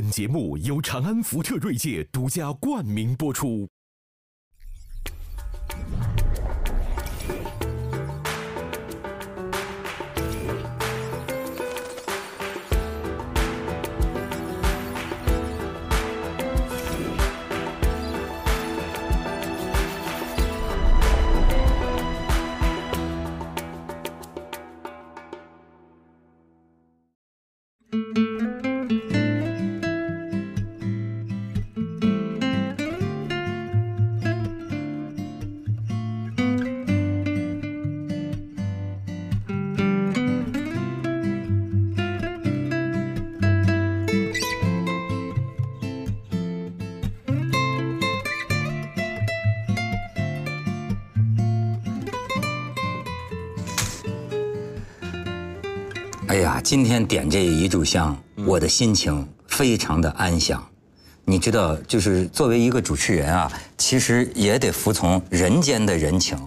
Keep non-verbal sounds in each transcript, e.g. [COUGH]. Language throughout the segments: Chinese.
本节目由长安福特锐界独家冠名播出。今天点这一炷香，我的心情非常的安详。你知道，就是作为一个主持人啊，其实也得服从人间的人情，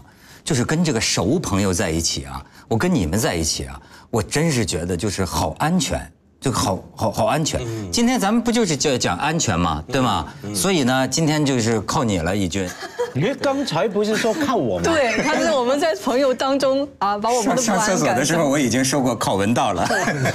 就是跟这个熟朋友在一起啊，我跟你们在一起啊，我真是觉得就是好安全，就好好好安全。今天咱们不就是讲讲安全吗？对吗？所以呢，今天就是靠你了，义军。你刚才不是说靠我吗？对，他是我们在朋友当中啊，把我们上厕所的时候，我已经说过靠文道了。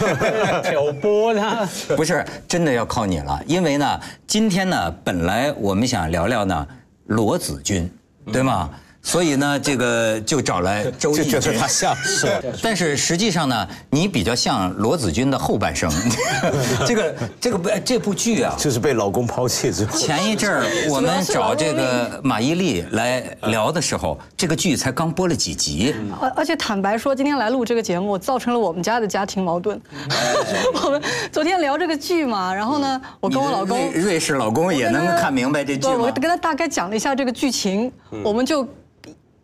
[LAUGHS] 挑拨他。不是，真的要靠你了，因为呢，今天呢，本来我们想聊聊呢罗子君，对吗？所以呢，这个就找来 [LAUGHS] 周轶君就觉得他像 [LAUGHS] 是。但是实际上呢，你比较像罗子君的后半生。[LAUGHS] 这个这个不这部剧啊，就是被老公抛弃之后，前一阵儿我们找这个马伊琍来聊的时候，这个剧才刚播了几集。而而且坦白说，今天来录这个节目，造成了我们家的家庭矛盾。我们昨天聊这个剧嘛，然后呢，我跟我老公瑞瑞士老公也能看明白这剧对，我吗？跟他大概讲了一下这个剧情，我们就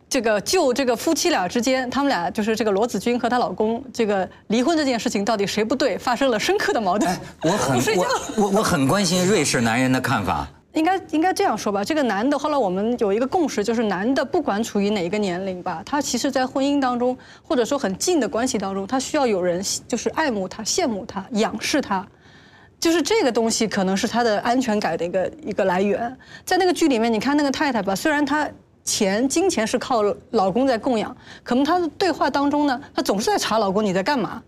这个就这个夫妻俩之间，他们俩就是这个罗子君和她老公这个离婚这件事情到底谁不对，发生了深刻的矛盾。我很 [LAUGHS] 我我我很关心瑞士男人的看法。应该应该这样说吧，这个男的后来我们有一个共识，就是男的不管处于哪一个年龄吧，他其实在婚姻当中，或者说很近的关系当中，他需要有人就是爱慕他、羡慕他、仰视他。就是这个东西可能是他的安全感的一个一个来源。在那个剧里面，你看那个太太吧，虽然她钱金钱是靠老公在供养，可能她的对话当中呢，她总是在查老公你在干嘛，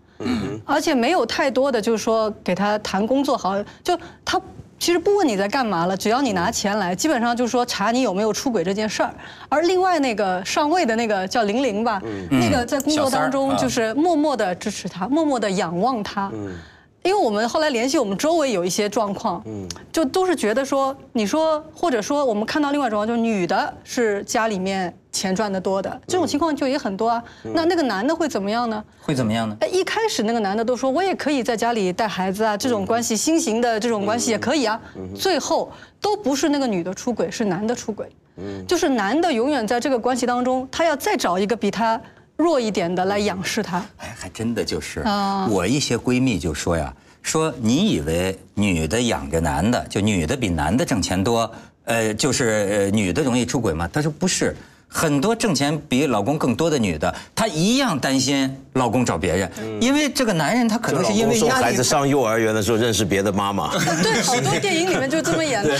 而且没有太多的就是说给他谈工作好，就他。其实不问你在干嘛了，只要你拿钱来，基本上就是说查你有没有出轨这件事儿。而另外那个上位的那个叫玲玲吧，那个在工作当中就是默默的支持他，默默的仰望他。因为我们后来联系我们周围有一些状况，嗯就都是觉得说，你说或者说我们看到另外一种状况，就是女的是家里面钱赚得多的，这种情况就也很多啊。那那个男的会怎么样呢？会怎么样呢？哎，一开始那个男的都说我也可以在家里带孩子啊，这种关系新型的这种关系也可以啊。最后都不是那个女的出轨，是男的出轨。就是男的永远在这个关系当中，他要再找一个比他弱一点的来仰视他。哎，还真的就是啊，我一些闺蜜就说呀，说你以为女的养着男的，就女的比男的挣钱多，呃，就是呃女的容易出轨吗？她说不是。很多挣钱比老公更多的女的，她一样担心老公找别人，因为这个男人他可能是因为说压力孩子上幼儿园的时候认识别的妈妈，对，好多电影里面就这么演的。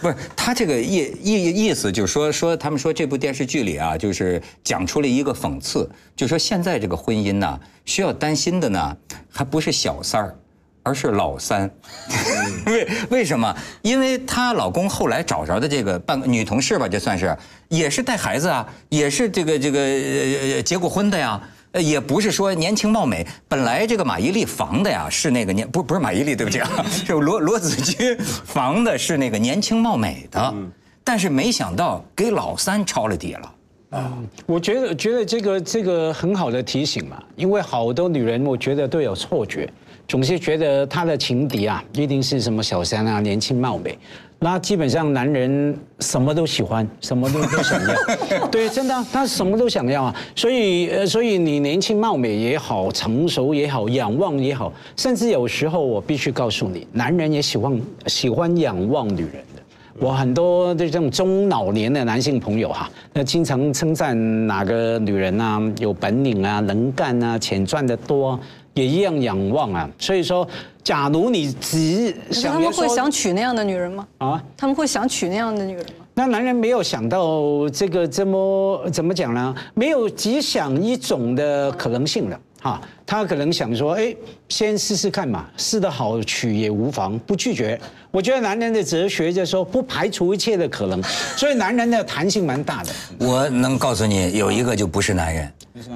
不是他这个意意意思，就是说说他们说这部电视剧里啊，就是讲出了一个讽刺，就说现在这个婚姻呢，需要担心的呢，还不是小三儿。而是老三，[LAUGHS] 为为什么？因为她老公后来找着的这个办女同事吧，这算是也是带孩子啊，也是这个这个呃结过婚的呀，呃也不是说年轻貌美。本来这个马伊琍防的呀是那个年不不是马伊琍，对不起啊，[LAUGHS] 是罗罗子君防的是那个年轻貌美的，但是没想到给老三抄了底了啊。我觉得觉得这个这个很好的提醒嘛，因为好多女人我觉得都有错觉，总是觉得他的情敌啊一定是什么小三啊，年轻貌美。那基本上男人什么都喜欢，什么都都想要，[LAUGHS] 对，真的啊、他什么都想要啊。所以呃，所以你年轻貌美也好，成熟也好，仰望也好，甚至有时候我必须告诉你，男人也喜欢喜欢仰望女人的。我很多的这种中老年的男性朋友哈，那经常称赞哪个女人啊有本领啊、能干啊、钱赚得多啊，也一样仰望啊。所以说，假如你只可是他们会想娶那样的女人吗？啊，他们会想娶那样的女人吗？那男人没有想到这个这么怎么讲呢？没有只想一种的可能性了。哈，他可能想说，哎，先试试看嘛，试得好娶也无妨，不拒绝。我觉得男人的哲学就是说，不排除一切的可能，所以男人的弹性蛮大的。我能告诉你，有一个就不是男人，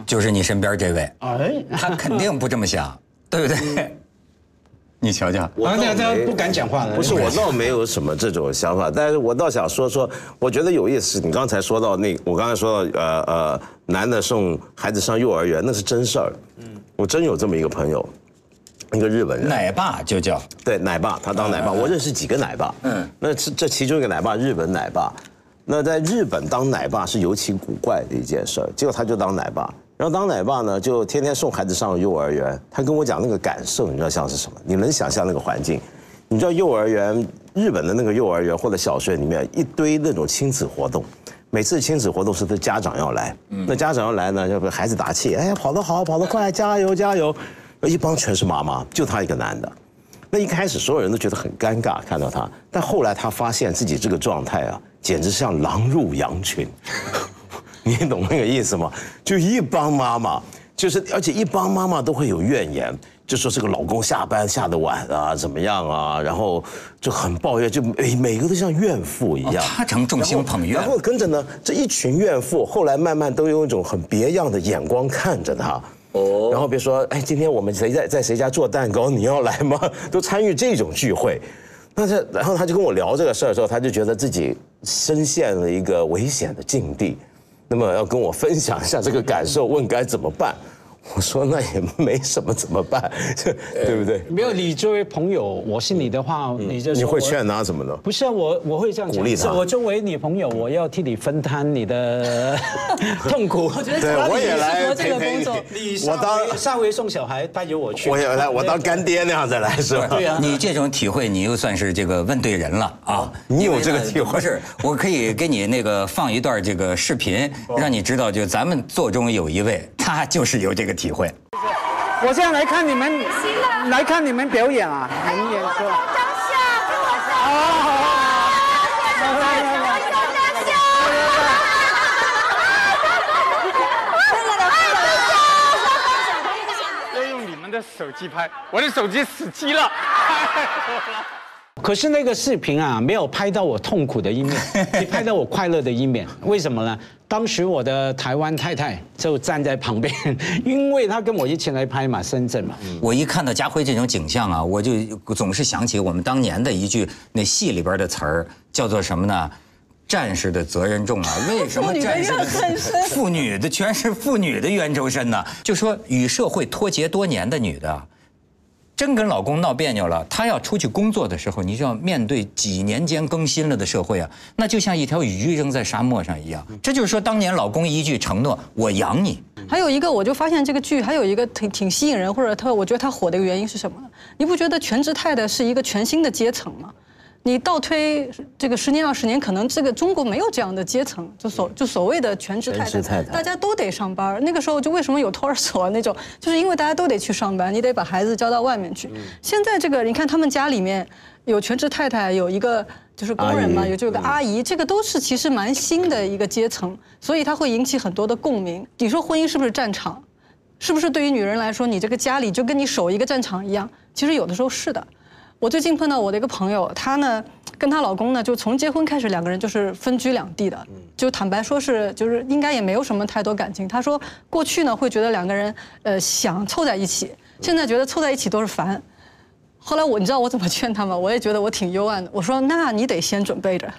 就是你身边这位，哎，他肯定不这么想，[LAUGHS] 对不对？你瞧瞧，我啊，倒没这这不敢讲话了。不是，我倒没有什么这种想法，但是我倒想说说，我觉得有意思。你刚才说到那，我刚才说到，呃呃，男的送孩子上幼儿园，那是真事儿。嗯，我真有这么一个朋友，一个日本人，奶爸就叫对，奶爸，他当奶爸，我认识几个奶爸。嗯嗯，那这这其中一个奶爸，日本奶爸，那在日本当奶爸是尤其古怪的一件事儿。结果他就当奶爸，然后当奶爸呢，就天天送孩子上幼儿园。他跟我讲那个感受，你知道像是什么？你能想象那个环境？你知道幼儿园，日本的那个幼儿园或者小学里面一堆那种亲子活动。每次亲子活动是他家长要来，那家长要来呢，要给孩子打气，哎呀，跑得好，跑得快，加油加油，一帮全是妈妈，就他一个男的。那一开始所有人都觉得很尴尬，看到他，但后来他发现自己这个状态啊，简直像狼入羊群，你懂那个意思吗？就一帮妈妈，就是而且一帮妈妈都会有怨言，就说这个老公下班下得晚啊，怎么样啊，然后就很抱怨，就每每个都像怨妇一样。哦他成众星捧月然后跟着呢，这一群怨妇后来慢慢都用一种很别样的眼光看着他。哦，然后比如说，哎，今天我们谁在在谁家做蛋糕，你要来吗？[LAUGHS] 都参与这种聚会。那这，然后他就跟我聊这个事儿的时候，他就觉得自己深陷了一个危险的境地，那么要跟我分享一下这个感受，问该怎么办。我说那也没什么，怎么办？[LAUGHS] 对不对？没有你作为朋友，我是你的话，你就你会劝他什么呢？不是啊，我我会这样鼓励他是我作为你朋友，我要替你分摊你的 [LAUGHS] 痛苦。[LAUGHS] 我觉对我也来这个陪陪工作你。我当下回送小孩带着我去，我也来，我当干爹那样再来是吧？对啊你这种体会，你又算是这个问对人了啊！你有这个体会不是？我可以给你那个放一段这个视频，让你知道，就咱们座中有一位，他就是有这个体会。我现在来看你们，来看你们表演啊，你们演出。张笑，跟我说。好好好来来来要用你们的手机拍，我的手机死机了，太火了。可是那个视频啊，没有拍到我痛苦的一面，[LAUGHS] 只拍到我快乐的一面。为什么呢？当时我的台湾太太就站在旁边，因为她跟我一起来拍嘛，深圳嘛。我一看到家辉这种景象啊，我就总是想起我们当年的一句那戏里边的词儿，叫做什么呢？战士的责任重啊！[LAUGHS] 为什么战士的妇女的怨恨深妇女的全是妇女的冤仇深呢？就说与社会脱节多年的女的，真跟老公闹别扭了，她要出去工作的时候，你就要面对几年间更新了的社会啊，那就像一条鱼扔在沙漠上一样。这就是说，当年老公一句承诺，我养你，还有一个，我就发现这个剧还有一个挺挺吸引人，或者他我觉得他火的一个原因是什么呢？你不觉得全职太太是一个全新的阶层吗？你倒推这个十年二十年，可能这个中国没有这样的阶层，就所就所谓的全职太太，太太大家都得上班。那个时候就为什么有托儿所啊那种，就是因为大家都得去上班，你得把孩子交到外面去。现在这个你看他们家里面有全职太太，有一个就是工人嘛，阿姨有这个阿姨，这个都是其实蛮新的一个阶层，所以它会引起很多的共鸣。你说婚姻是不是战场？是不是对于女人来说，你这个家里就跟你守一个战场一样？其实有的时候是的。我最近碰到我的一个朋友，她呢跟她老公呢，就从结婚开始，两个人就是分居两地的，就坦白说是就是应该也没有什么太多感情。她说过去呢会觉得两个人呃想凑在一起，现在觉得凑在一起都是烦。后来我你知道我怎么劝他吗？我也觉得我挺幽暗的。我说那你得先准备着。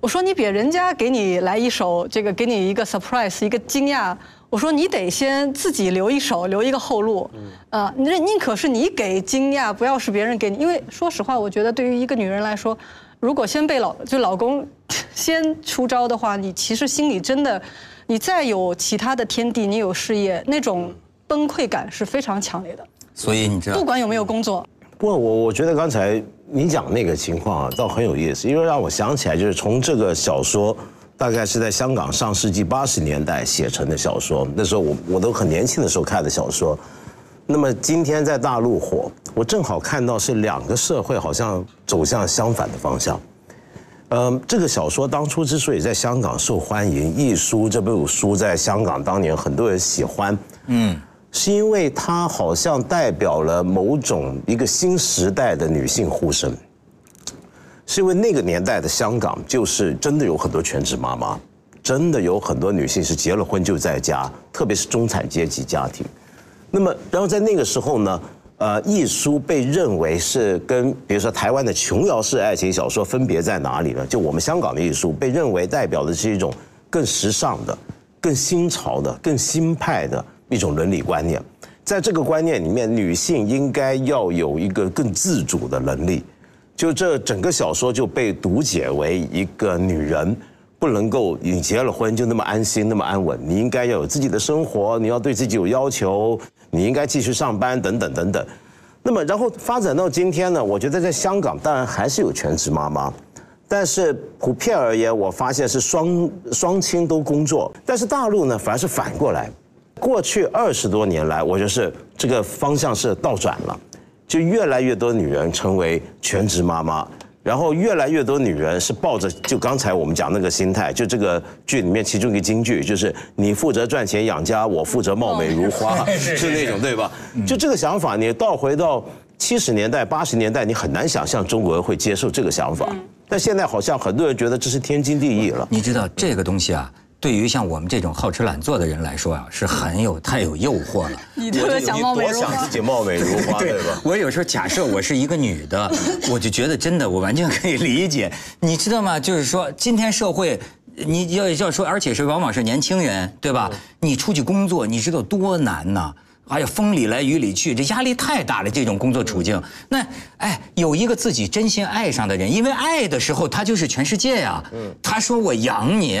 我说你比人家给你来一首，这个给你一个 surprise，一个惊讶。我说你得先自己留一手，留一个后路。呃，那宁可是你给惊讶，不要是别人给你。因为说实话，我觉得对于一个女人来说，如果先被老就老公 [LAUGHS] 先出招的话，你其实心里真的，你再有其他的天地，你有事业，那种崩溃感是非常强烈的。所以你知道不，管有没有工作。不过我我觉得刚才你讲那个情况啊，倒很有意思，因为让我想起来，就是从这个小说，大概是在香港上世纪八十年代写成的小说，那时候我我都很年轻的时候看的小说。那么今天在大陆火，我正好看到是两个社会好像走向相反的方向。嗯，这个小说当初之所以在香港受欢迎，《亦舒》这部书在香港当年很多人喜欢，嗯，是因为它好像代表了某种一个新时代的女性呼声。是因为那个年代的香港，就是真的有很多全职妈妈，真的有很多女性是结了婚就在家，特别是中产阶级家庭。那么，然后在那个时候呢，呃，艺书被认为是跟比如说台湾的琼瑶式爱情小说分别在哪里呢？就我们香港的艺书被认为代表的是一种更时尚的、更新潮的、更新派的一种伦理观念。在这个观念里面，女性应该要有一个更自主的能力。就这整个小说就被读解为一个女人不能够你结了婚就那么安心那么安稳，你应该要有自己的生活，你要对自己有要求，你应该继续上班等等等等。那么然后发展到今天呢，我觉得在香港当然还是有全职妈妈，但是普遍而言，我发现是双双亲都工作，但是大陆呢反而是反过来，过去二十多年来，我就是这个方向是倒转了。就越来越多女人成为全职妈妈，然后越来越多女人是抱着就刚才我们讲那个心态，就这个剧里面其中一个金句就是你负责赚钱养家，我负责貌美如花，[LAUGHS] 是那种对吧？就这个想法，你倒回到七十年代、八十年代，你很难想象中国人会接受这个想法，但现在好像很多人觉得这是天经地义了。你知道这个东西啊？对于像我们这种好吃懒做的人来说啊，是很有太有诱惑了。[LAUGHS] 你特别想貌美如花，想自己貌美如花，对吧？我有时候假设我是一个女的，[LAUGHS] 我就觉得真的，我完全可以理解。你知道吗？就是说，今天社会，你要要说，而且是往往是年轻人，对吧？你出去工作，你知道多难呐！哎呀，风里来雨里去，这压力太大了。这种工作处境，那哎，有一个自己真心爱上的人，因为爱的时候，他就是全世界呀。嗯，他说我养你。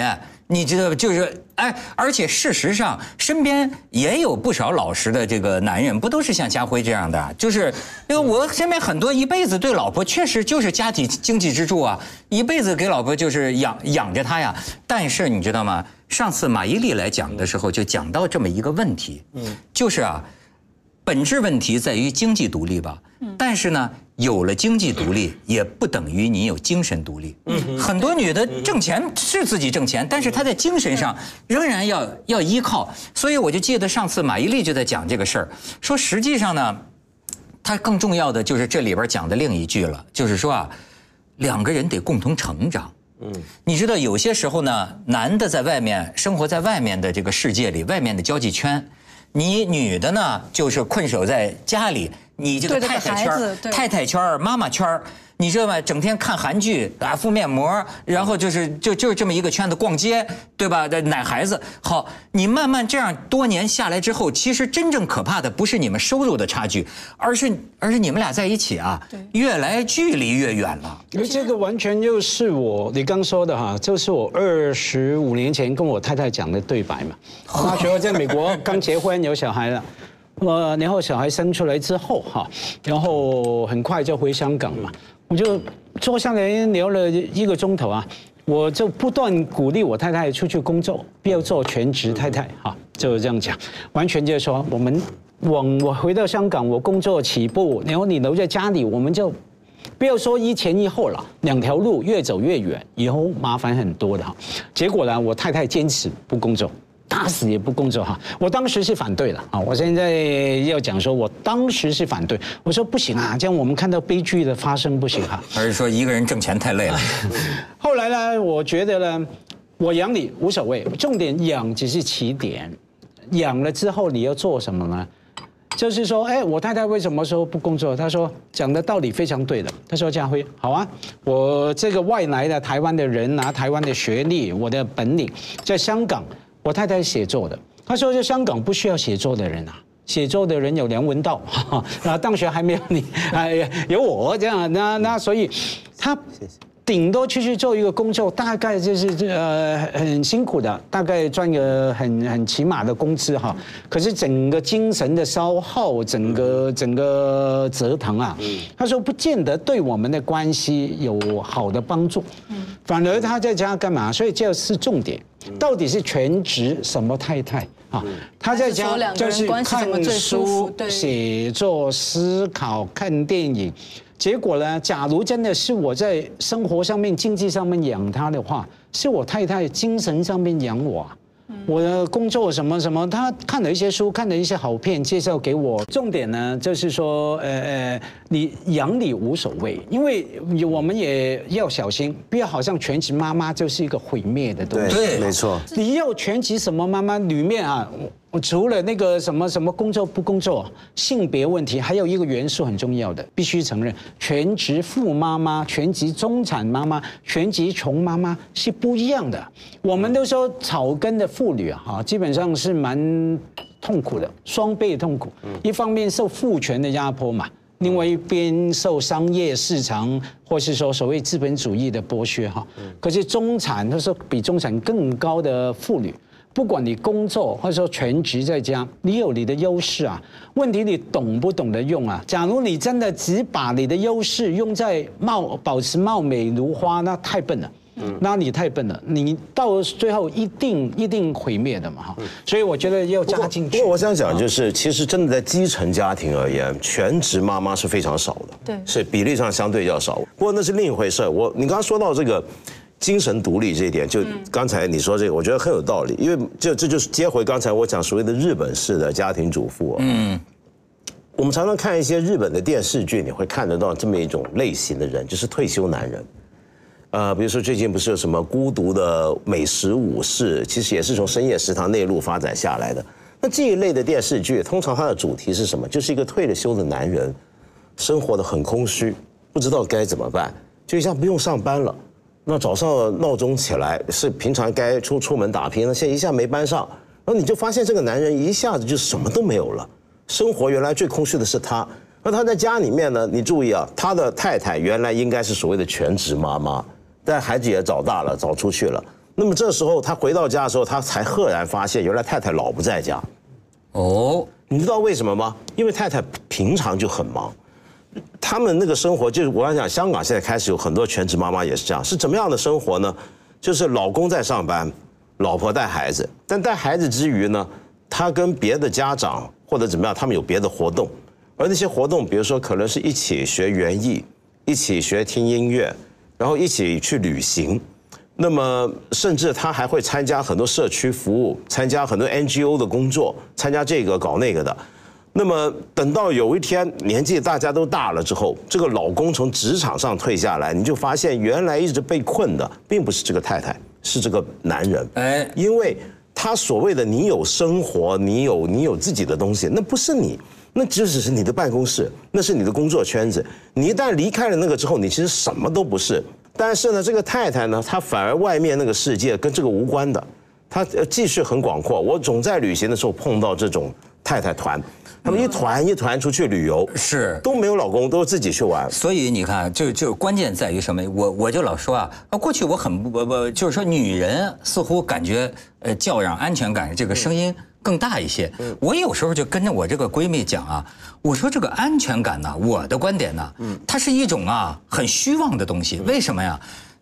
你知道，就是哎，而且事实上，身边也有不少老实的这个男人，不都是像家辉这样的？就是因为我身边很多一辈子对老婆确实就是家庭经济支柱啊，一辈子给老婆就是养养着她呀。但是你知道吗？上次马伊琍来讲的时候，就讲到这么一个问题，嗯，就是啊，本质问题在于经济独立吧。嗯但是呢，有了经济独立，也不等于你有精神独立。嗯，很多女的挣钱是自己挣钱，但是她在精神上仍然要要依靠。所以我就记得上次马伊琍就在讲这个事儿，说实际上呢，她更重要的就是这里边讲的另一句了，就是说啊，两个人得共同成长。嗯，你知道有些时候呢，男的在外面生活在外面的这个世界里，外面的交际圈，你女的呢就是困守在家里。你这个太太圈太太圈妈妈圈你知道吗？整天看韩剧啊，敷面膜，然后就是就就是这么一个圈子逛街，对吧？奶孩子。好，你慢慢这样多年下来之后，其实真正可怕的不是你们收入的差距，而是而是你们俩在一起啊，越来距离越远了。因为这个完全就是我你刚说的哈，就是我二十五年前跟我太太讲的对白嘛。那时候在美国刚结婚有小孩了。我然后小孩生出来之后哈，然后很快就回香港嘛，我就坐下来聊了一个钟头啊，我就不断鼓励我太太出去工作，不要做全职太太哈，就这样讲，完全就是说我们往我回到香港，我工作起步，然后你留在家里，我们就不要说一前一后了，两条路越走越远，以后麻烦很多的哈。结果呢，我太太坚持不工作。打死也不工作哈！我当时是反对的啊！我现在要讲说，我当时是反对。我说不行啊，这样我们看到悲剧的发生不行哈。而是说一个人挣钱太累了？[LAUGHS] 后来呢，我觉得呢，我养你无所谓，重点养只是起点。养了之后你要做什么呢？就是说，哎，我太太为什么说不工作？她说讲的道理非常对的。她说家辉，好啊，我这个外来的台湾的人拿台湾的学历，我的本领在香港。我太太写作的，她说在香港不需要写作的人啊，写作的人有梁文道，那，[LAUGHS] 大学还没有你，哎呀，有我这样，那那所以，他顶多去去做一个工作，大概就是这呃很辛苦的，大概赚个很很起码的工资哈。可是整个精神的消耗，整个整个折腾啊，他说不见得对我们的关系有好的帮助，反而他在家干嘛？所以这是重点。到底是全职什么太太？啊，他在还是说讲两个人就是看书、写作、思考、看电影。结果呢？假如真的是我在生活上面、经济上面养他的话，是我太太精神上面养我啊。我的工作什么什么，他看了一些书，看了一些好片，介绍给我。重点呢，就是说，呃呃，你养你无所谓，因为我们也要小心，不要好像全职妈妈就是一个毁灭的东西。对没错。你要全职什么妈妈里面啊，我我除了那个什么什么工作不工作，性别问题，还有一个元素很重要的，必须承认，全职富妈妈、全职中产妈妈、全职穷妈妈是不一样的。我们都说草根的妇女啊，哈，基本上是蛮痛苦的，双倍痛苦。一方面受父权的压迫嘛。另外一边受商业市场，或是说所谓资本主义的剥削哈，可是中产，或者说比中产更高的妇女，不管你工作或者说全职在家，你有你的优势啊。问题你懂不懂得用啊？假如你真的只把你的优势用在貌保持貌美如花，那太笨了。那你太笨了，你到最后一定一定毁灭的嘛哈。所以我觉得要加进去。不过我想讲就是，其实真的在基层家庭而言，全职妈妈是非常少的，对是比例上相对较少。不过那是另一回事。我你刚刚说到这个精神独立这一点，就刚才你说这个，我觉得很有道理，因为这这就是接回刚才我讲所谓的日本式的家庭主妇。嗯。我们常常看一些日本的电视剧，你会看得到这么一种类型的人，就是退休男人。呃，比如说最近不是有什么孤独的美食武士，其实也是从深夜食堂内陆发展下来的。那这一类的电视剧，通常它的主题是什么？就是一个退了休的男人，生活的很空虚，不知道该怎么办，就一下不用上班了。那早上闹钟起来是平常该出出门打拼，那现在一下没班上，然后你就发现这个男人一下子就什么都没有了，生活原来最空虚的是他。那他在家里面呢？你注意啊，他的太太原来应该是所谓的全职妈妈。但孩子也长大了，早出去了。那么这时候他回到家的时候，他才赫然发现，原来太太老不在家。哦，你知道为什么吗？因为太太平常就很忙，他们那个生活就是我想讲，香港现在开始有很多全职妈妈也是这样，是怎么样的生活呢？就是老公在上班，老婆带孩子，但带孩子之余呢，他跟别的家长或者怎么样，他们有别的活动，而那些活动，比如说可能是一起学园艺，一起学听音乐。然后一起去旅行，那么甚至他还会参加很多社区服务，参加很多 NGO 的工作，参加这个搞那个的。那么等到有一天年纪大家都大了之后，这个老公从职场上退下来，你就发现原来一直被困的并不是这个太太，是这个男人。哎，因为他所谓的你有生活，你有你有自己的东西，那不是你。那只只是你的办公室，那是你的工作圈子。你一旦离开了那个之后，你其实什么都不是。但是呢，这个太太呢，她反而外面那个世界跟这个无关的，她继续很广阔。我总在旅行的时候碰到这种太太团，他们一团一团出去旅游，是都没有老公，都是自己去玩。所以你看，就就关键在于什么？我我就老说啊，啊，过去我很不不，就是说女人似乎感觉呃叫嚷安全感这个声音。更大一些，我有时候就跟着我这个闺蜜讲啊，我说这个安全感呢，我的观点呢，它是一种啊很虚妄的东西，为什么呀？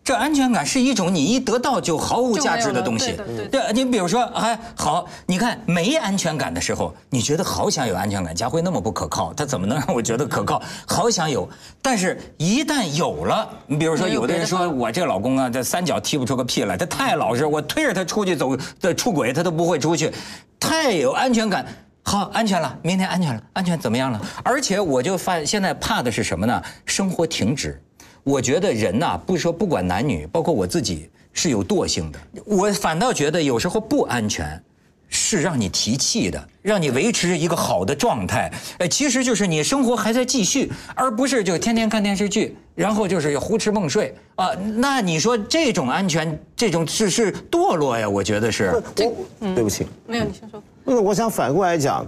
这安全感是一种你一得到就毫无价值的东西。对，你比如说，哎，好，你看没安全感的时候，你觉得好想有安全感。佳慧那么不可靠，他怎么能让我觉得可靠？好想有，但是一旦有了，你比如说，有的人说我这老公啊，这三脚踢不出个屁来，他太老实，我推着他出去走的出轨，他都不会出去，太有安全感。好，安全了，明天安全了，安全怎么样了？而且我就发现，现在怕的是什么呢？生活停止。我觉得人呐，不是说不管男女，包括我自己是有惰性的。我反倒觉得有时候不安全，是让你提气的，让你维持一个好的状态。哎，其实就是你生活还在继续，而不是就天天看电视剧，然后就是胡吃梦睡啊。那你说这种安全，这种是是堕落呀？我觉得是。对不起，没有，你先说。那我想反过来讲。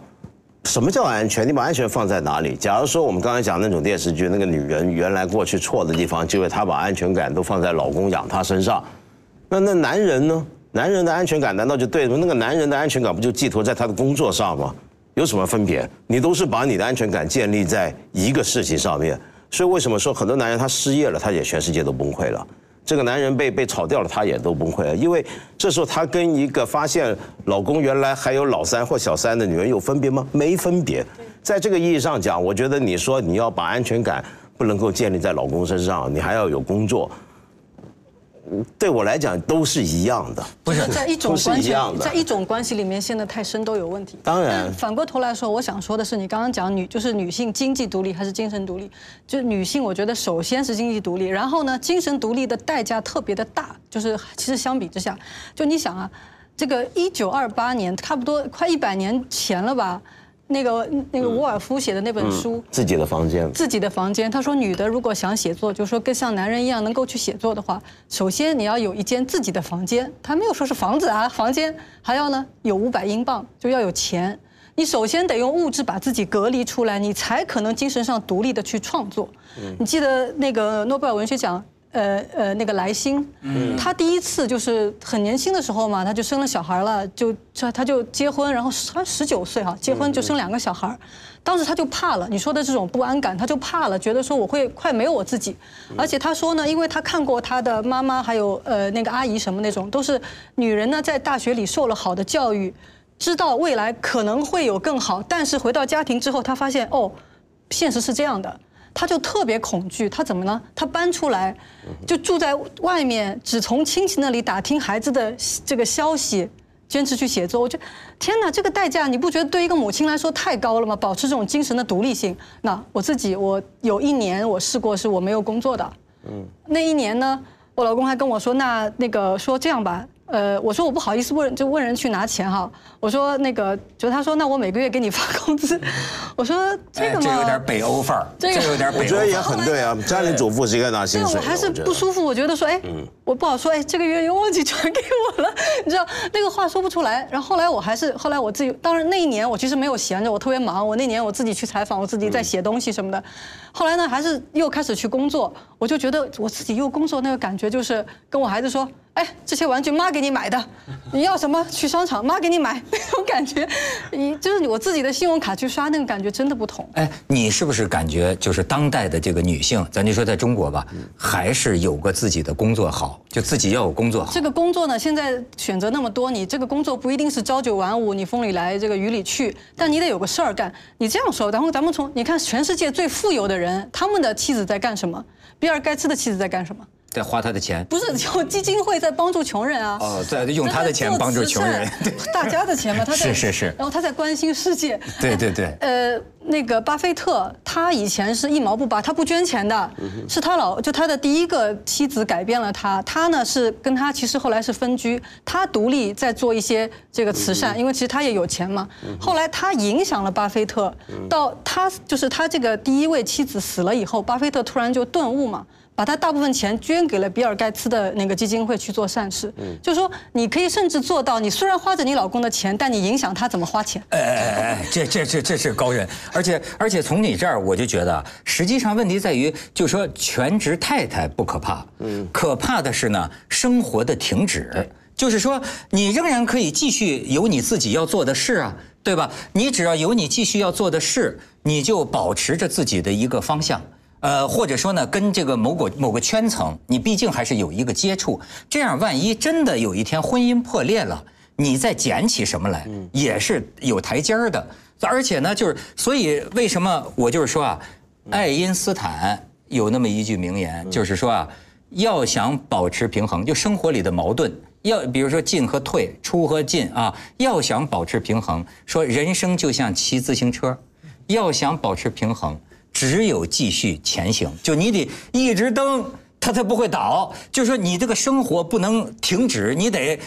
什么叫安全？你把安全放在哪里？假如说我们刚才讲那种电视剧，那个女人原来过去错的地方，就是她把安全感都放在老公养她身上。那那男人呢？男人的安全感难道就对吗？那个男人的安全感不就寄托在他的工作上吗？有什么分别？你都是把你的安全感建立在一个事情上面。所以为什么说很多男人他失业了，他也全世界都崩溃了？这个男人被被炒掉了，他也都崩溃了，因为这时候他跟一个发现老公原来还有老三或小三的女人有分别吗？没分别。在这个意义上讲，我觉得你说你要把安全感不能够建立在老公身上，你还要有工作，对我来讲都是一样的。不是在一种关系在一种关系里面陷得太深都有问题。当然反过头来说，我想说的是，你刚刚讲女就是女性经济独立还是精神独立？就是女性，我觉得首先是经济独立，然后呢，精神独立的代价特别的大。就是其实相比之下，就你想啊，这个一九二八年，差不多快一百年前了吧？那个那个沃尔夫写的那本书。自己的房间，自己的房间。他说，女的如果想写作，就是说跟像男人一样能够去写作的话，首先你要有一间自己的房间。他没有说是房子啊，房间还要呢有五百英镑，就要有钱。你首先得用物质把自己隔离出来，你才可能精神上独立的去创作。你记得那个诺贝尔文学奖？呃呃，那个莱辛，他第一次就是很年轻的时候嘛，她就生了小孩了，就他他就结婚，然后他十九岁哈，结婚就生两个小孩，当时他就怕了，你说的这种不安感，他就怕了，觉得说我会快没有我自己，而且他说呢，因为他看过他的妈妈还有呃那个阿姨什么那种，都是女人呢在大学里受了好的教育，知道未来可能会有更好，但是回到家庭之后，他发现哦，现实是这样的。他就特别恐惧，他怎么呢？他搬出来，就住在外面，只从亲戚那里打听孩子的这个消息，坚持去写作。我觉得，天哪，这个代价你不觉得对一个母亲来说太高了吗？保持这种精神的独立性。那我自己，我有一年我试过，是我没有工作的。嗯，那一年呢，我老公还跟我说，那那个说这样吧。呃，我说我不好意思问，就问人去拿钱哈。我说那个，就他说那我每个月给你发工资。[LAUGHS] 我说这个嘛，哎这有点北欧范儿，这个有点北欧我觉得也。很对啊。家庭主妇是应该拿薪水我还是不舒服，我觉得说，哎，我不好说，哎，这个月又忘记转给我了，你知道那个话说不出来。然后后来我还是后来我自己，当然那一年我其实没有闲着，我特别忙，我那年我自己去采访，我自己在写东西什么的。后来呢，还是又开始去工作，我就觉得我自己又工作那个感觉就是跟我孩子说，哎，这些玩具妈给你买的，你要什么去商场妈给你买 [LAUGHS] 那种感觉，你就是我自己的信用卡去刷那个感觉真的不同。哎，你是不是感觉就是当代的这个女性，咱就说在中国吧，还是有个自己的工作好，就自己要有工作好。这个工作呢，现在选择那么多，你这个工作不一定是朝九晚五，你风里来这个雨里去，但你得有个事儿干。你这样说，然后咱们从你看全世界最富有的人，他们的妻子在干什么？比尔盖茨的妻子在干什么？在花他的钱。不是 [LAUGHS] 有基金会在帮助穷人啊？哦在用他的钱帮助穷人 [LAUGHS] [LAUGHS] 大家的钱嘛，他在是是是然后他在关心世界。对对对呃，那个巴菲特，他以前是一毛不拔，他不捐钱的，是他老就他的第一个妻子改变了他。他呢是跟他其实后来是分居，他独立在做一些这个慈善，因为其实他也有钱嘛。后来他影响了巴菲特，到他就是他这个第一位妻子死了以后，巴菲特突然就顿悟嘛。把他大部分钱捐给了比尔盖茨的那个基金会去做善事，就是说你可以甚至做到，你虽然花着你老公的钱，但你影响他怎么花钱。哎哎哎，这这这这是高人，而且而且从你这儿我就觉得，实际上问题在于，就说全职太太不可怕，嗯，可怕的是呢，生活的停止，就是说你仍然可以继续有你自己要做的事啊，对吧？你只要有你继续要做的事，你就保持着自己的一个方向。呃，或者说呢，跟这个某个某个圈层，你毕竟还是有一个接触，这样万一真的有一天婚姻破裂了，你再捡起什么来，也是有台阶儿的。而且呢，就是所以为什么我就是说啊，爱因斯坦有那么一句名言，就是说啊，要想保持平衡，就生活里的矛盾，要比如说进和退，出和进啊，要想保持平衡，说人生就像骑自行车，要想保持平衡。只有继续前行，就你得一直蹬，它才不会倒。就说你这个生活不能停止，你得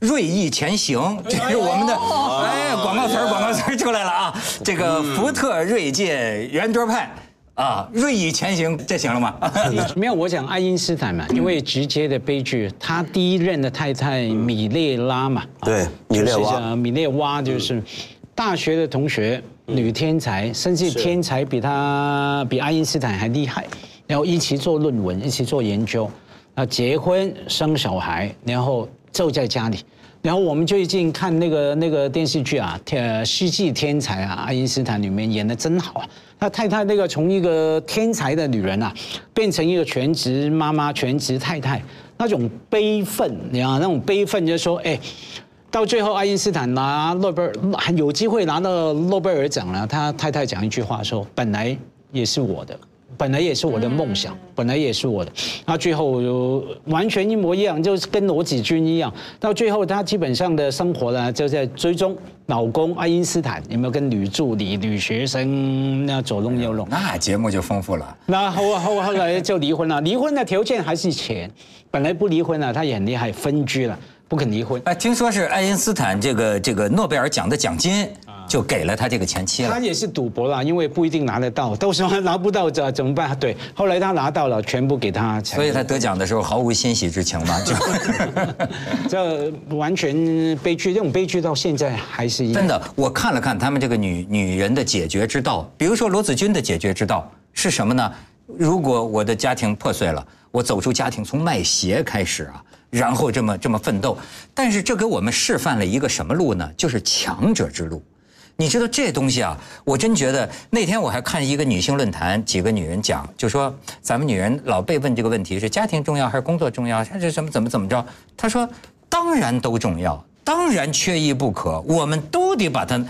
锐意前行。这是我们的哎，广告词儿，广告词儿出来了啊！这个福特锐界圆桌派啊，锐意前行，这行了吗？[LAUGHS] 没有，我讲爱因斯坦嘛，因为直接的悲剧，他第一任的太太米列拉嘛，啊对米列娃米列娃就是大学的同学，女天才，甚至天才比他比爱因斯坦还厉害，然后一起做论文，一起做研究，啊，结婚生小孩，然后就在家里。然后我们最近看那个那个电视剧啊，《天世纪天才》啊，爱因斯坦里面演的真好啊。他太太那个从一个天才的女人啊，变成一个全职妈妈、全职太太，那种悲愤，你知道那种悲愤就是说，哎，到最后爱因斯坦拿诺贝尔有机会拿到诺贝尔奖了，他太太讲一句话说，本来也是我的。本来也是我的梦想，本来也是我的，那最后完全一模一样，就是跟罗子君一样。到最后，他基本上的生活呢，就在追踪老公爱因斯坦有没有跟女助理、女学生那左弄右弄。那节目就丰富了。那后后后来就离婚了，离婚的条件还是钱。本来不离婚了，他也很厉害，分居了，不肯离婚。哎，听说是爱因斯坦这个这个诺贝尔奖的奖金。就给了他这个前妻了。他也是赌博了，因为不一定拿得到，到时候拿不到这怎么办？对，后来他拿到了，全部给他。所以他得奖的时候毫无欣喜之情嘛，就 [LAUGHS] 这完全悲剧，这种悲剧到现在还是一真的。我看了看他们这个女女人的解决之道，比如说罗子君的解决之道是什么呢？如果我的家庭破碎了，我走出家庭，从卖鞋开始啊，然后这么这么奋斗。但是这给我们示范了一个什么路呢？就是强者之路。你知道这东西啊？我真觉得那天我还看一个女性论坛，几个女人讲，就说咱们女人老被问这个问题是家庭重要还是工作重要，还是什么怎么怎么着？她说当然都重要，当然缺一不可，我们都得把它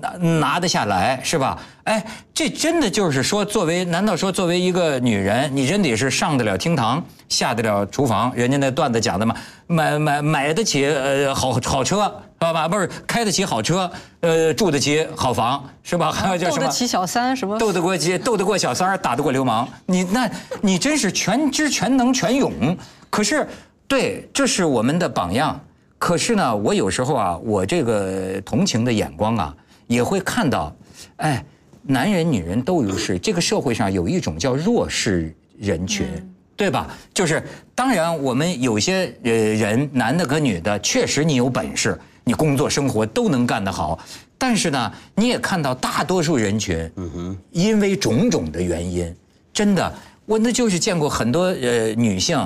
拿拿得下来，是吧？哎，这真的就是说，作为难道说作为一个女人，你真得是上得了厅堂，下得了厨房？人家那段子讲的嘛，买买买得起呃好好车。知道吧？不是开得起好车，呃，住得起好房，是吧？还有 [LAUGHS] 叫什么？斗得起小三，什么？斗得过几？斗得过小三打得过流氓？你那，你真是全知全能全勇。可是，对，这是我们的榜样。可是呢，我有时候啊，我这个同情的眼光啊，也会看到，哎，男人女人都如是。这个社会上有一种叫弱势人群。对吧？就是当然，我们有些呃人，男的和女的，确实你有本事，你工作生活都能干得好。但是呢，你也看到大多数人群，嗯哼，因为种种的原因，真的，我那就是见过很多呃女性，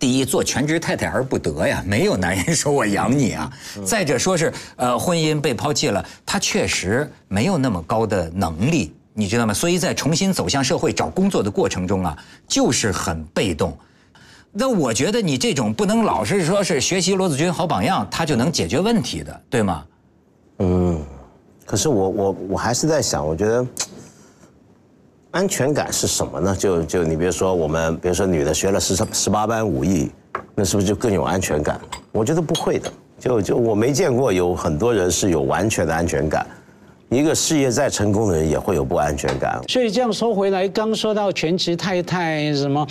第一做全职太太而不得呀，没有男人说我养你啊。再者说是呃婚姻被抛弃了，他确实没有那么高的能力。你知道吗？所以在重新走向社会找工作的过程中啊，就是很被动。那我觉得你这种不能老是说是学习罗子君好榜样，他就能解决问题的，对吗？嗯，可是我我我还是在想，我觉得安全感是什么呢？就就你比如说我们，比如说女的学了十十八般武艺，那是不是就更有安全感？我觉得不会的。就就我没见过有很多人是有完全的安全感。一个事业再成功的人也会有不安全感，所以这样说回来，刚说到全职太太什么，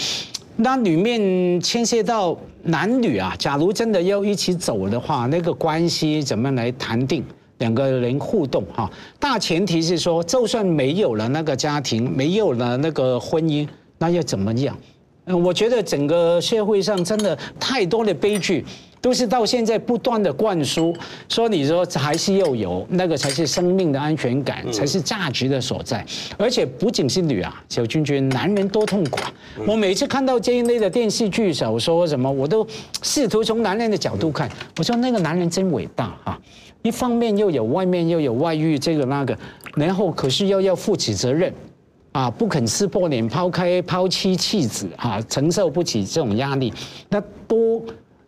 那里面牵涉到男女啊，假如真的要一起走的话，那个关系怎么来谈定？两个人互动哈，大前提是说，就算没有了那个家庭，没有了那个婚姻，那又怎么样？嗯，我觉得整个社会上真的太多的悲剧。都是到现在不断的灌输，说你说还是要有那个才是生命的安全感，才是价值的所在。而且不仅是女啊，小君君，男人多痛苦啊！我每次看到这一类的电视剧、小说什么，我都试图从男人的角度看。我说那个男人真伟大哈！一方面又有外面又有外遇这个那个，然后可是又要负起责任，啊，不肯撕破脸、抛开、抛妻弃子啊，承受不起这种压力，那多。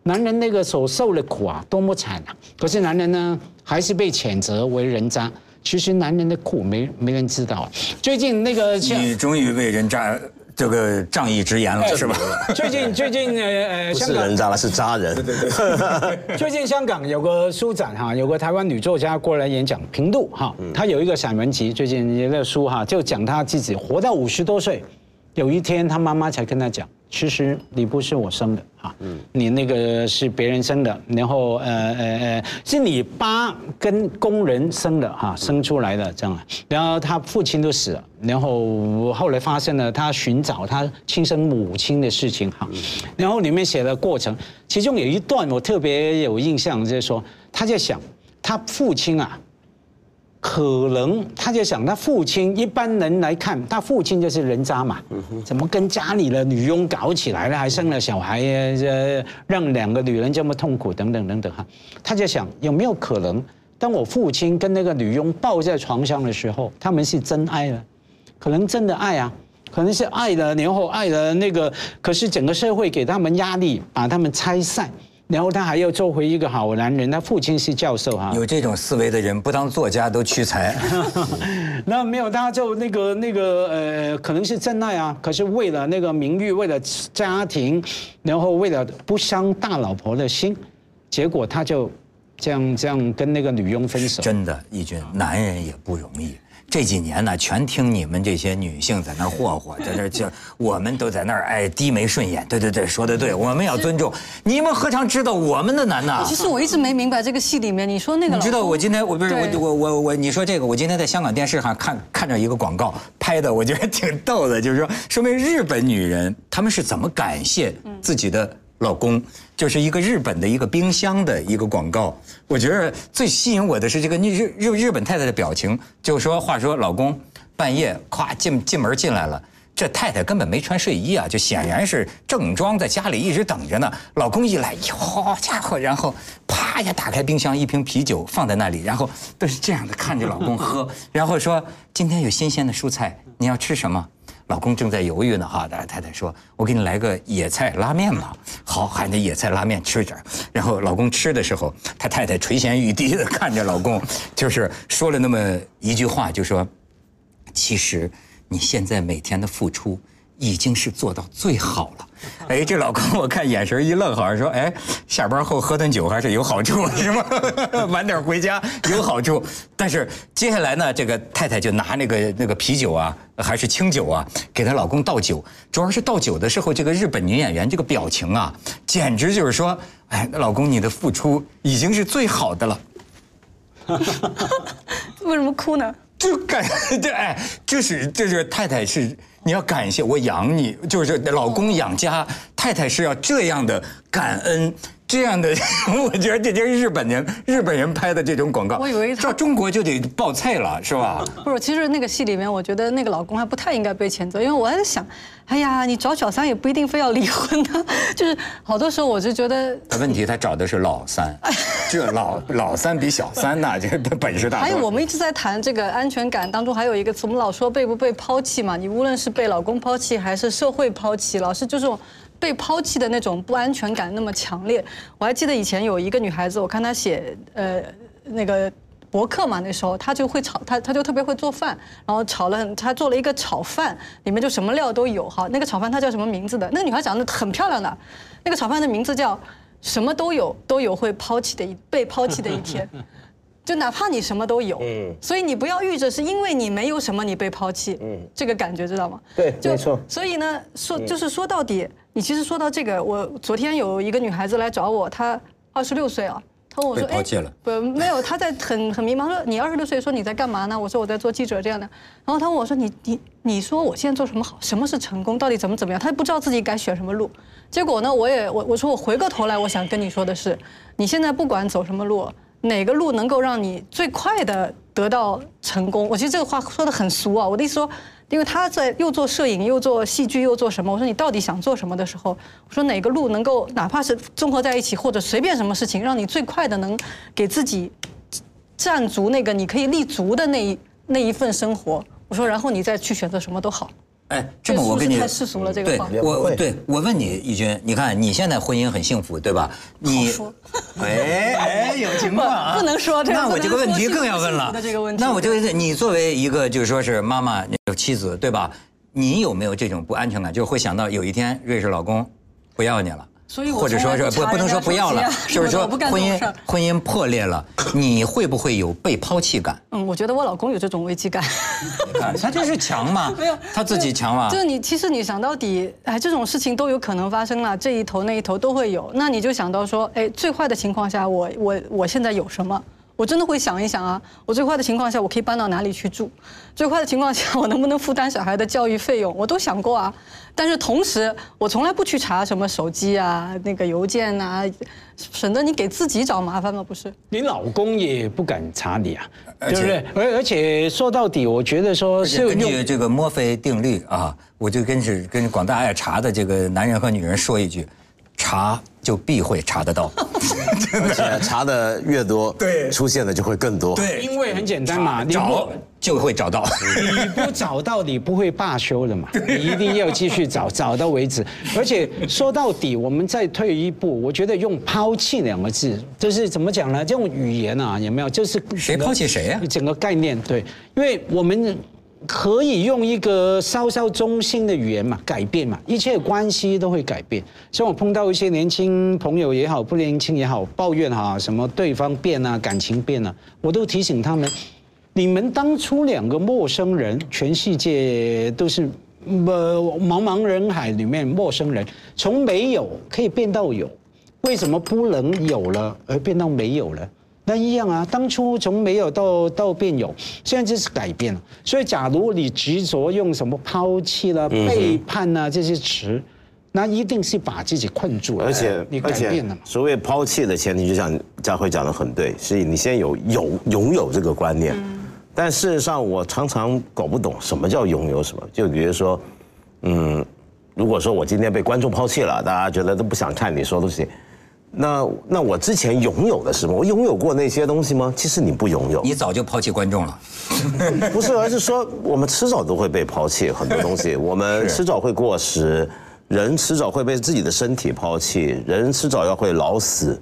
男人那个所受的苦啊，多么惨啊！可是男人呢，还是被谴责为人渣。其实男人的苦没没人知道。最近那个你终于为人渣这个仗义直言了，是吧？[LAUGHS] 最近最近呃呃，[LAUGHS] 不是人渣了，是渣人。对对对。[LAUGHS] 最近香港有个书展哈，有个台湾女作家过来演讲，平度哈，她有一个散文集，最近一个书哈，就讲她自己活到五十多岁，有一天她妈妈才跟她讲。其实你不是我生的哈，你那个是别人生的，然后呃呃呃，是你爸跟工人生的哈，生出来的这样，然后他父亲都死了，然后后来发生了他寻找他亲生母亲的事情哈，然后里面写的过程，其中有一段我特别有印象，就是说他在想他父亲啊，可能他就想，他父亲一般人来看，他父亲就是人渣嘛，怎么跟家里的女佣搞起来了，还生了小孩，呃，让两个女人这么痛苦，等等等等哈，他就想有没有可能，当我父亲跟那个女佣抱在床上的时候，他们是真爱了，可能真的爱啊。可能是爱了，然后爱了那个，可是整个社会给他们压力，把他们拆散，然后他还要做回一个好男人。他父亲是教授哈，有这种思维的人，不当作家都屈才。[LAUGHS] 那没有，他就那个那个呃，可能是真爱啊，可是为了那个名誉，为了家庭，然后为了不伤大老婆的心，结果他就这样这样跟那个女佣分手。真的，义军，男人也不容易。这几年呢，全听你们这些女性在那霍霍，在那就我们都在那儿哎低眉顺眼。对对对，说的对，我们要尊重。你们何尝知道我们的难呢？其实我一直没明白这个戏里面，你说那个，你知道我今天我不是我我我我，你说这个，我今天在香港电视上看看着一个广告拍的，我觉得挺逗的，就是说说明日本女人她们是怎么感谢自己的老公，就是一个日本的一个冰箱的一个广告。我觉得最吸引我的是这个日日日本太太的表情，就说话说老公半夜咵进进门进来了。这太太根本没穿睡衣啊，就显然是正装，在家里一直等着呢。老公一来，哟好家伙，然后啪一下打开冰箱，一瓶啤酒放在那里，然后都是这样的看着老公喝，然后说今天有新鲜的蔬菜，你要吃什么？老公正在犹豫呢，哈，太太说：“我给你来个野菜拉面吧。”好，喊那野菜拉面吃点。然后老公吃的时候，他太太垂涎欲滴的看着老公，就是说了那么一句话，就说：“其实你现在每天的付出已经是做到最好了。”哎，这老公我看眼神一愣，好像说：“哎，下班后喝顿酒还是有好处，[LAUGHS] 是吗？[LAUGHS] 晚点回家有好处。”但是接下来呢，这个太太就拿那个那个啤酒啊，还是清酒啊，给她老公倒酒。主要是倒酒的时候，这个日本女演员这个表情啊，简直就是说：“哎，老公，你的付出已经是最好的了。[LAUGHS] ”为什么哭呢？就感对，哎，就是就是太太是你要感谢我养你，就是老公养家，太太是要这样的感恩，这样的，[LAUGHS] 我觉得这就是日本人日本人拍的这种广告。我以为他照中国就得爆菜了，是吧？不是，其实那个戏里面，我觉得那个老公还不太应该被谴责，因为我还在想，哎呀，你找小三也不一定非要离婚呢，[LAUGHS] 就是好多时候我就觉得。但问题他找的是老三，这老老三比小三呐，[LAUGHS] 这本事大。还有我们一直在谈这个安全感当中，还有一个词，我们老说被不被抛弃嘛。你无论是被老公抛弃还是社会抛弃，老是就这种被抛弃的那种不安全感那么强烈。我还记得以前有一个女孩子，我看她写呃那个。博客嘛，那时候她就会炒，她她就特别会做饭，然后炒了很，她做了一个炒饭，里面就什么料都有哈。那个炒饭她叫什么名字的？那个女孩长得很漂亮的，那个炒饭的名字叫什么都有，都有会抛弃的一被抛弃的一天。[LAUGHS] 就哪怕你什么都有，嗯所以你不要预着是因为你没有什么你被抛弃，嗯这个感觉知道吗？对就没错所以呢，说就是说到底，你其实说到这个，我昨天有一个女孩子来找我，她二十六岁啊。她问我说：“被抛弃了不，没有，她在很很迷茫，说你二十六岁，说你在干嘛呢？我说我在做记者这样的。然后她问我说：你你你说我现在做什么好？什么是成功？到底怎么怎么样？她不知道自己该选什么路。结果呢，我也我我说我回过头来，我想跟你说的是，你现在不管走什么路，哪个路能够让你最快的得到成功？我觉得这个话说的很俗啊，我的意思说，因为他在又做摄影又做戏剧又做什么，我说你到底想做什么的时候，我说哪个路能够哪怕是综合在一起，或者随便什么事情，让你最快的能给自己站足那个你可以立足的那一那一份生活。我说，然后你再去选择什么都好。哎，这么我跟你世俗了这个对话我对我问你，义军，你看你现在婚姻很幸福，对吧？你说 [LAUGHS] 哎哎，有情况啊！不不能说这个那我这个问题更要问了幸福的这个问题那我就问你作为一个就是说是妈妈有妻子，对吧？你有没有这种不安全感？就是会想到有一天瑞士老公不要你了。所以我或者说是不不不能说不要了 [LAUGHS] 就是说婚姻婚姻破裂了，你会不会有被抛弃感？嗯，我觉得我老公有这种危机感。你看他就是强嘛 [LAUGHS] 没有，他自己强嘛就。是你，其实你想到底，哎，这种事情都有可能发生了，这一头那一头都会有。那你就想到说，哎，最坏的情况下，我我我现在有什么？我我真的会想一想啊，我最坏的情况下我可以搬到哪里去住，最坏的情况下 [LAUGHS] 我能不能负担小孩的教育费用，我都想过啊。但是同时，我从来不去查什么手机啊、那个邮件啊，省得你给自己找麻烦嘛，不是？你老公也不敢查你啊，对不对？而而且说到底，我觉得说是根据这个墨菲定律啊，我就跟是跟广大爱查的这个男人和女人说一句，查就必会查得到。[LAUGHS] 而且查的越多，对出现的就会更多。对因为很简单嘛，你找不就会找到。[LAUGHS] 你不找到，你不会罢休的嘛，[LAUGHS] 你一定要继续找，找到为止。而且说到底，我们再退一步，我觉得用“抛弃”两个字，就是怎么讲呢？这种语言啊，有没有？就是谁抛弃谁呀整个概念对，因为我们。可以用一个稍稍中性的语言嘛，改变嘛，一切关系都会改变。像我碰到一些年轻朋友也好，不年轻也好，抱怨哈什么对方变啊，感情变了，我都提醒他们，你们当初两个陌生人，全世界都是呃茫茫人海里面陌生人，从没有可以变到有，为什么不能有了而变到没有了？那一样啊，当初从没有到到变有，现在就是改变了。所以，假如你执着用什么抛弃了、背叛啊这些词，那一定是把自己困住了，而且你改变了嘛。所谓抛弃的前提，就像佳慧讲的很对，是你先有有拥有这个观念。但事实上，我常常搞不懂什么叫拥有什么。就比如说，嗯，如果说我今天被观众抛弃了，大家觉得都不想看你说东西，那那我之前拥有的是什么？我拥有过那些东西吗？其实你不拥有。你早就抛弃观众了。[LAUGHS] 不是，而是说我们迟早都会被抛弃很多东西，[LAUGHS] 我们迟早会过时，人迟早会被自己的身体抛弃，人迟早要会老死，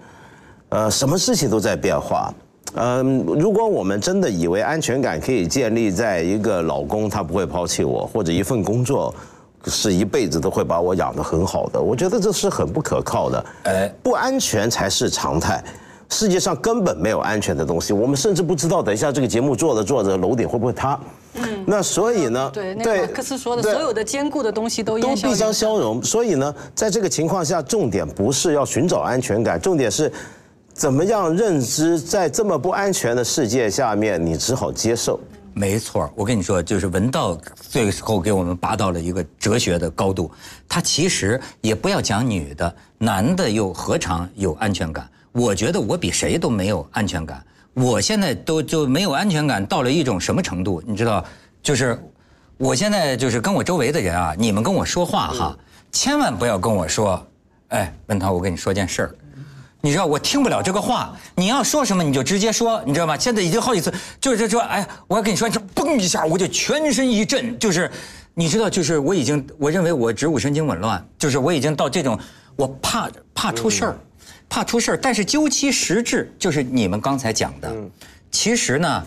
呃，什么事情都在变化。嗯，如果我们真的以为安全感可以建立在一个老公他不会抛弃我，或者一份工作是一辈子都会把我养得很好的，我觉得这是很不可靠的。哎不安全才是常态。世界上根本没有安全的东西，我们甚至不知道等一下这个节目做着做着楼顶会不会塌。嗯，那所以呢，对，那个马克思说的，所有的坚固的东西都都必将。消融。所以呢，在这个情况下，重点不是要寻找安全感，重点是怎么样认知，在这么不安全的世界下面，你只好接受。没错，我跟你说，就是文道最后给我们拔到了一个哲学的高度。他其实也不要讲女的，男的又何尝有安全感？我觉得我比谁都没有安全感。我现在都就没有安全感到了一种什么程度？你知道，就是我现在就是跟我周围的人啊，你们跟我说话哈，千万不要跟我说，哎，文涛，我跟你说件事儿。你知道我听不了这个话，你要说什么你就直接说，你知道吗？现在已经好几次，就是说，哎，我要跟你说，这嘣一下我就全身一震，就是，你知道，就是我已经，我认为我植物神经紊乱，就是我已经到这种，我怕怕出事儿，怕出事儿。但是究其实质，就是你们刚才讲的，其实呢，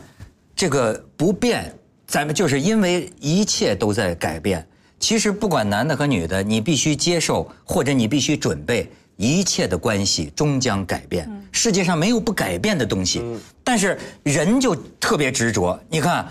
这个不变，咱们就是因为一切都在改变。其实不管男的和女的，你必须接受，或者你必须准备，一切的关系终将改变。世界上没有不改变的东西，但是人就特别执着。你看，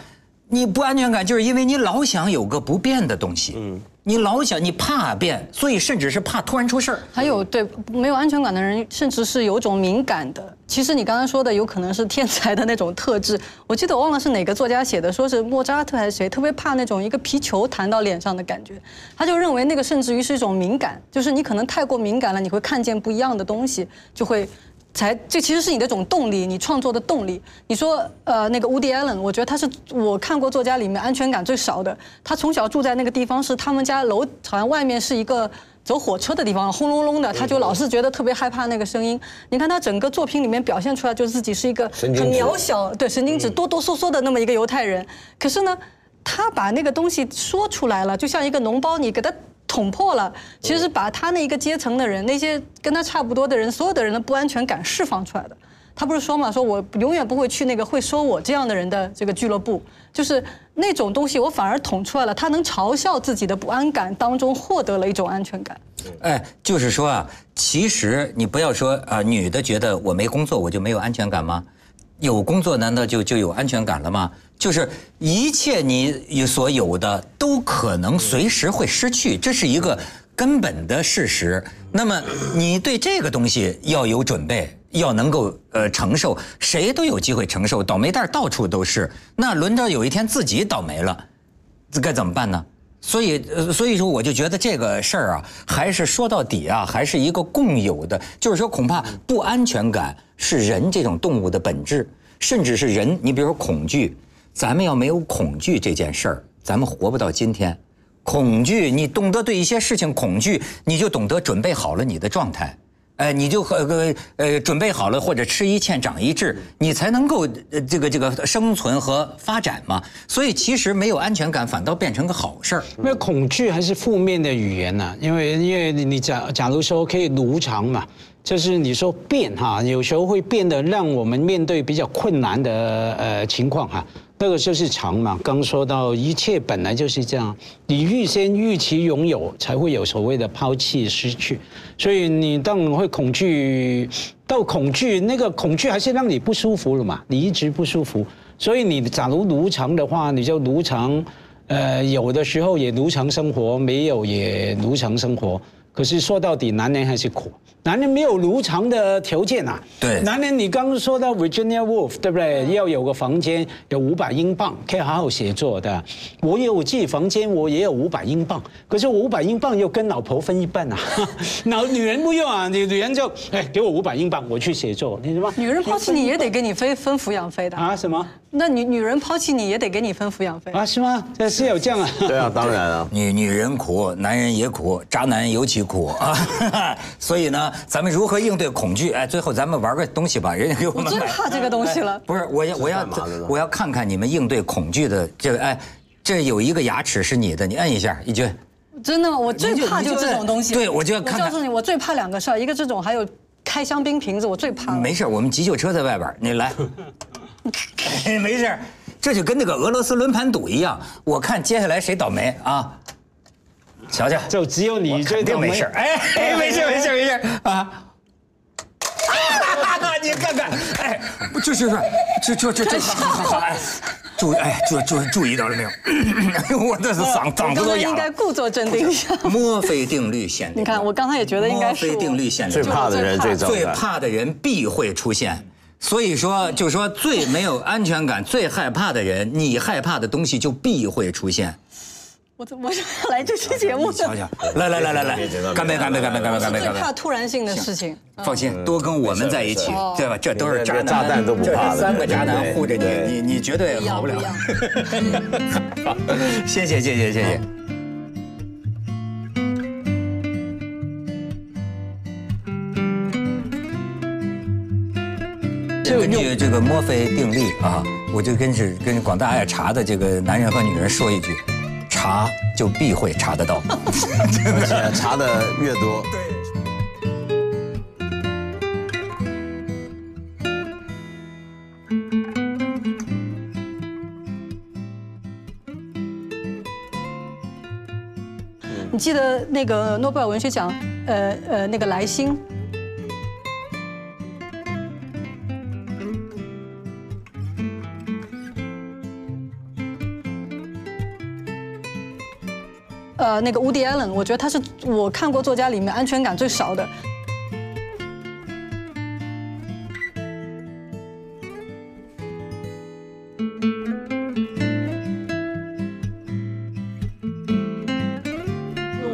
你不安全感，就是因为你老想有个不变的东西。你老想，你怕变，所以甚至是怕突然出事儿。还有对没有安全感的人，甚至是有种敏感的。其实你刚刚说的有可能是天才的那种特质。[LAUGHS] 我记得我忘了是哪个作家写的，说是莫扎特还是谁，特别怕那种一个皮球弹到脸上的感觉。他就认为那个甚至于是一种敏感，就是你可能太过敏感了，你会看见不一样的东西，就会。才，这其实是你的一种动力，你创作的动力。你说，呃，那个 Woody Allen，我觉得他是我看过作家里面安全感最少的。他从小住在那个地方，是他们家楼好像外面是一个走火车的地方，轰隆隆的，他就老是觉得特别害怕那个声音。你看他整个作品里面表现出来，就是自己是一个很渺小，对神经质、哆哆嗦嗦的那么一个犹太人。可是呢，他把那个东西说出来了，就像一个脓包，你给他。捅破了，其实是把他那一个阶层的人，那些跟他差不多的人，所有的人的不安全感释放出来的。他不是说嘛，说我永远不会去那个会说我这样的人的这个俱乐部，就是那种东西，我反而捅出来了。他能嘲笑自己的不安感当中获得了一种安全感。哎，就是说啊，其实你不要说啊，女的觉得我没工作我就没有安全感吗？有工作难道就就有安全感了吗？就是一切你所有的都可能随时会失去，这是一个根本的事实。那么你对这个东西要有准备，要能够呃承受，谁都有机会承受，倒霉蛋到处都是。那轮到有一天自己倒霉了，这该怎么办呢？所以，呃，所以说我就觉得这个事儿啊，还是说到底啊，还是一个共有的，就是说恐怕不安全感是人这种动物的本质，甚至是人，你比如说恐惧，咱们要没有恐惧这件事儿，咱们活不到今天。恐惧，你懂得对一些事情恐惧，你就懂得准备好了你的状态。哎，你就和呃呃准备好了，或者吃一堑长一智，你才能够呃这个这个生存和发展嘛。所以其实没有安全感，反倒变成个好事儿。因为恐惧还是负面的语言呐、因为因为你假假如说可以如常嘛，就是你说变哈，有时候会变得让我们面对比较困难的呃情况哈，那个就是常嘛。刚说到一切本来就是这样，你预先预期拥有，才会有所谓的抛弃失去。所以你当然会恐惧，到恐惧那个恐惧还是让你不舒服了嘛，你一直不舒服。所以你假如如常的话，你就如常。呃，有的时候也如常生活，没有也如常生活。可是说到底，男人还是苦，男人没有如常的条件啊。对男人你刚刚说到 Virginia Woolf，对不对？要有个房间，有五百英镑，可以好好写作的。我有我自己房间，我也有五百英镑，可是我五百英镑又跟老婆分一半啊。[LAUGHS] 老女人不用啊，女女人就哎给我五百英镑，我去写作，你什么？女人抛弃你也得给你分分抚养费的。啊什么那女女人抛弃你也得给你分抚养费。啊是吗？这是有这样啊？对啊，当然啊。[LAUGHS] 女女人苦，男人也苦，渣男尤其苦啊！[LAUGHS] 所以呢，咱们如何应对恐惧？哎，最后咱们玩个东西吧，人家给我们我最怕这个东西了哎不是，我要我要我要看看你们应对恐惧的这个哎，这有一个牙齿是你的，你摁一下，一军。真的吗？我最怕就这种东西。对我就要看看我告诉你，我最怕两个事儿，一个这种，还有开香槟瓶子，我最怕了。没事，我们急救车在外边，你来。[LAUGHS] 没事，这就跟那个俄罗斯轮盘赌一样，我看接下来谁倒霉啊？瞧瞧，就只有你这倒霉肯定没事，哎，[LAUGHS] 没事没事没事啊。[LAUGHS] 你看看，哎，这这这这这这好好好，哎，注意，哎，注注注意到了没有？我这是嗓嗓子都哑了。该故作镇定一下。墨菲定律限定。你看，我刚才也觉得应该墨菲定律限定。最怕的人最糟最。怕的人必会出现。所以说，就说最没有安全感、最害怕的人，你害怕的东西就必会出现。我怎么我要来这期节目你？瞧瞧，来来来来来，干杯干杯干杯干杯干杯最干杯！怕突然性的事情。放心，多跟我们在一起对吧？这都是渣男，炸弹都不怕的三个渣男护着你，你你绝对好不了一样。好谢谢谢谢谢谢。根据这个墨菲定律啊，我就跟是跟广大爱茶的这个男人和女人说一句，查就必会查得到。[LAUGHS] 而且查的越多，你记得那个诺贝尔文学奖，呃呃，那个莱辛，呃，那个 Woody Allen，我觉得他是我看过作家里面安全感最少的。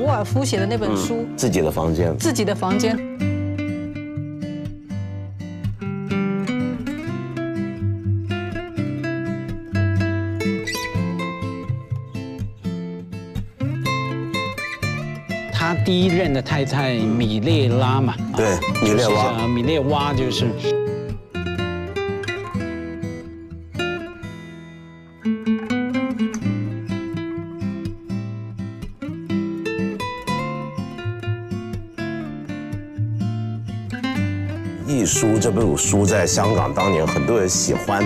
沃尔夫写的那本书《自己的房间。自己的房间》。的太太米列拉嘛，对啊米列娃米列娃就是。一书》这本书在香港当年很多人喜欢，